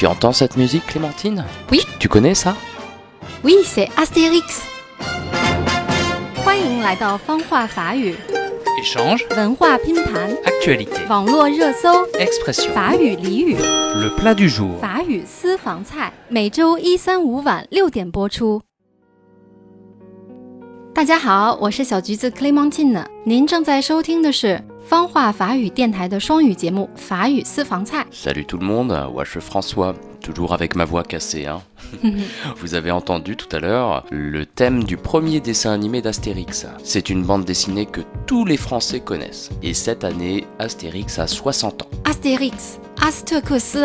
Tu entends cette musique, Clémentine Oui. Tu connais ça Oui, c'est Astérix。欢迎来到方话法语 Échange, 文化拼盘， actualité, 网络热搜， expression, 法语俚语， le plat du jour. 法语私房菜，每周一、三、五晚六点播出。大家好，我是小橘子 Clementine，您正在收听的是 Salut tout le monde, Wash François, toujours avec ma voix cassée. Hein. Vous avez entendu tout à l'heure le thème du premier dessin animé d'Astérix. C'est une bande dessinée que tous les Français connaissent. Et cette année, Astérix a 60 ans. Astérix, Astérix,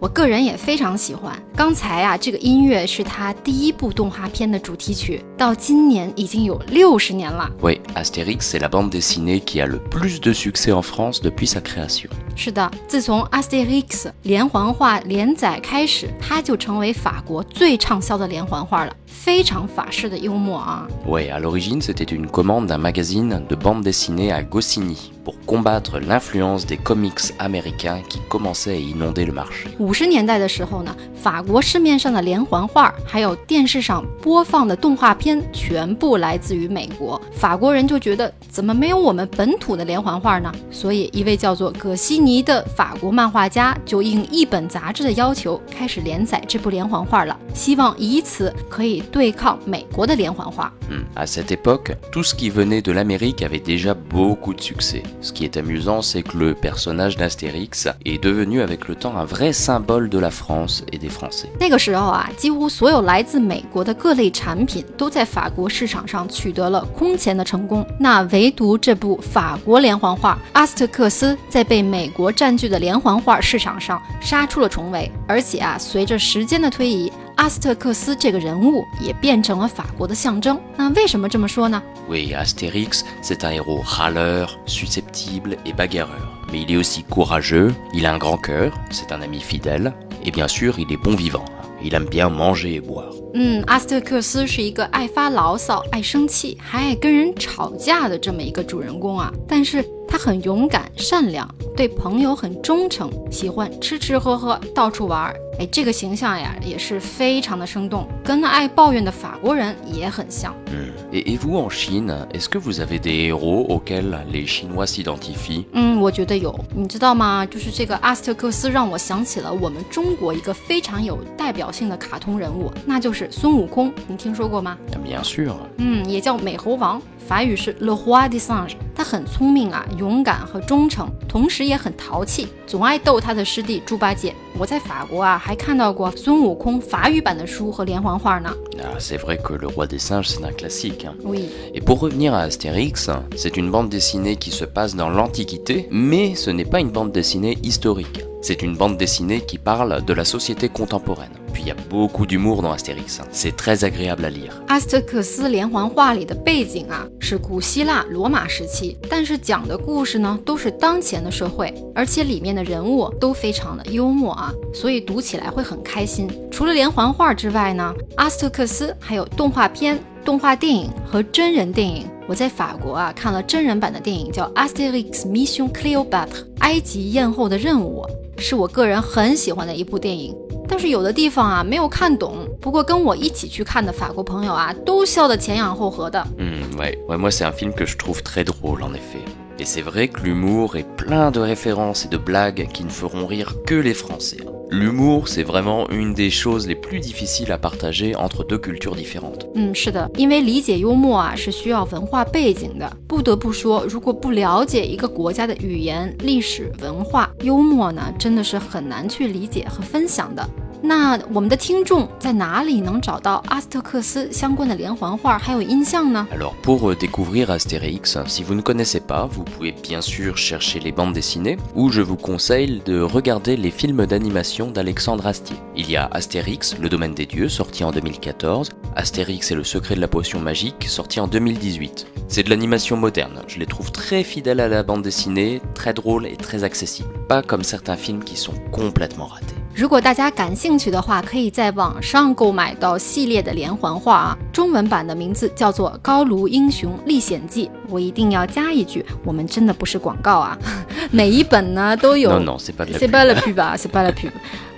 我个人也非常喜欢。刚才啊，这个音乐是他第一部动画片的主题曲，到今年已经有六十年了。Oui, Astérix, c'est la bande dessinée qui a le plus de succès en France depuis sa création. 是的，自从 Asterix 连环画连载开始，它就成为法国最畅销的连环画了，非常法式的幽默啊。Ouais, à l'origine, c'était une commande d'un magazine de bande dessinée à Goscinny pour combattre l'influence des comics américains qui commençaient à inonder le marché. 五十年代的时候呢，法国市面上的连环画，还有电视上播放的动画片，全部来自于美国。法国人就觉得怎么没有我们本土的连环画呢？所以一位叫做葛西尼的法国漫画家就应一本杂志的要求，开始连载这部连环画了，希望以此可以对抗美国的连环画。Hmm. À cette époque, tout ce qui venait de l'Amérique avait déjà beaucoup de succès. Ce qui est amusant, c'est que le personnage d'Astérix est devenu avec le temps un vrai symbole de la France et des Français. 那个时候啊，几乎所有来自美国的各类产品都在法国市场上取得了空前的成功。那唯独这部法国连环画《阿斯特克斯》在被美国占据的连环画市场上杀出了重围，而且啊，随着时间的推移，阿斯特克斯这个人物也变成了法国的象征。那为什么这么说呢？Oui, Astérix, c'est un héros râleur, susceptible et bagarreur. Mais il est aussi courageux, il a un grand cœur, c'est un ami fidèle, et bien sûr, il est bon vivant. Il aime bien manger et boire. 嗯，阿斯特克斯是一个爱发牢骚、爱生气，还爱跟人吵架的这么一个主人公啊。但是他很勇敢、善良，对朋友很忠诚，喜欢吃吃喝喝、到处玩儿。哎，这个形象呀也是非常的生动，跟爱抱怨的法国人也很像。Hmm. Et, et vous, en Chine, est-ce que vous avez des héros auxquels les Chinois s'identifient 嗯，我觉得有，你知道吗？就是这个阿斯特克斯让我想起了我们中国一个非常有代表性的卡通人物，那就是孙悟空。你听说过吗？Bien sûr. 嗯，也叫美猴王，法语是 Le Roi des Singes。他很聪明啊，勇敢和忠诚，同时也很淘气，总爱逗他的师弟猪八戒。我在法国啊，还看到过孙悟空法语版的书和连环画呢。 Ah, c'est vrai que le roi des singes, c'est un classique. hein. Oui， Et pour revenir à Astérix, c'est une bande dessinée qui se passe dans l'Antiquité, mais ce n'est pas une bande dessinée historique. C'est une bande dessinée qui parle de la société contemporaine. Puis il y a beaucoup d'humour dans Astérix. C'est très agréable à lire. 阿斯特克斯连环画里的背景啊是古希腊罗马时期，但是讲的故事呢都是当前的社会，而且里面的人物都非常的幽默啊，所以读起来会很开心。除了连环画之外呢，阿斯特克斯还有动画片、动画电影和真人电影。我在法国啊看了真人版的电影，叫《Asterix Mission Cléopâtre》埃及艳后的任务， 是我个人很喜欢的一部电影。但是有的地方啊没有看懂，不过跟我一起去看的法国朋友啊都笑得前仰后合的。Hmm, ouais. ouais, moi c'est un film que je trouve très drôle en effet. Et c'est vrai que l'humour est plein de références et de blagues qui ne feront rire que les Français. L'humour, c'est vraiment une des choses les plus difficiles à partager entre deux cultures différentes. 嗯，是的，因为理解幽默啊是需要文化背景的。不得不说，如果不了解一个国家的语言、历史文化，幽默呢真的是很难去理解和分享的。 那我们的听众在哪里能找到阿斯特克斯相关的连环画还有音像呢？ Alors pour euh, découvrir Astérix, si vous ne connaissez pas, vous pouvez bien sûr chercher les bandes dessinées ou je vous conseille de regarder les films d'animation d'Alexandre Astier. Il y a Astérix, le domaine des dieux, sorti en 2014, Astérix et le secret de la potion magique, sorti en 2018. C'est de l'animation moderne, je les trouve très fidèles à la bande dessinée, très drôles et très accessibles, pas comme certains films qui sont complètement ratés. 如果大家感兴趣的话，可以在网上购买到系列的连环画啊。中文版的名字叫做《高卢英雄历险记》。我一定要加一句，我们真的不是广告啊，每一本呢都有。Non, non, c'est pas de la C'est pub. pas la pub 啊，c'est pas la pub。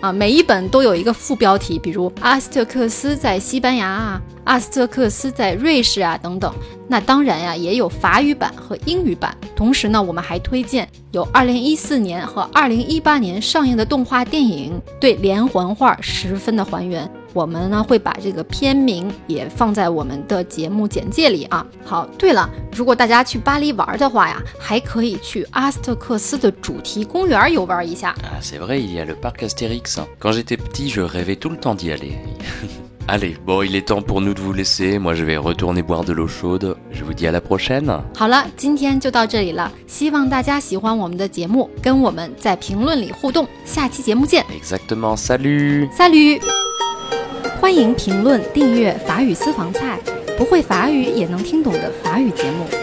啊，每一本都有一个副标题，比如阿斯特克斯在西班牙啊，阿斯特克斯在瑞士啊等等。那当然呀，也有法语版和英语版。同时呢，我们还推荐有2014年和2018年上映的动画电影，对连环画十分的还原。我们呢会把这个片名也放在我们的节目简介里啊。好，对了，如果大家去巴黎玩的话呀，还可以去阿斯特克斯的主题公园游玩一下。Ah, c'est vrai, il y a le parc Astérix. Quand j'étais petit, je rêvais tout le temps d'y aller. Allez, bon, il est temps pour nous de vous laisser. Moi, je vais retourner boire de l'eau chaude. Je vous dis à la prochaine. 好了，今天就到这里了，希望大家喜欢我们的节目，跟我们在评论里互动。下期节目见 Exactement, salut，Salut！欢迎评论、订阅法语私房菜，不会法语也能听懂的法语节目。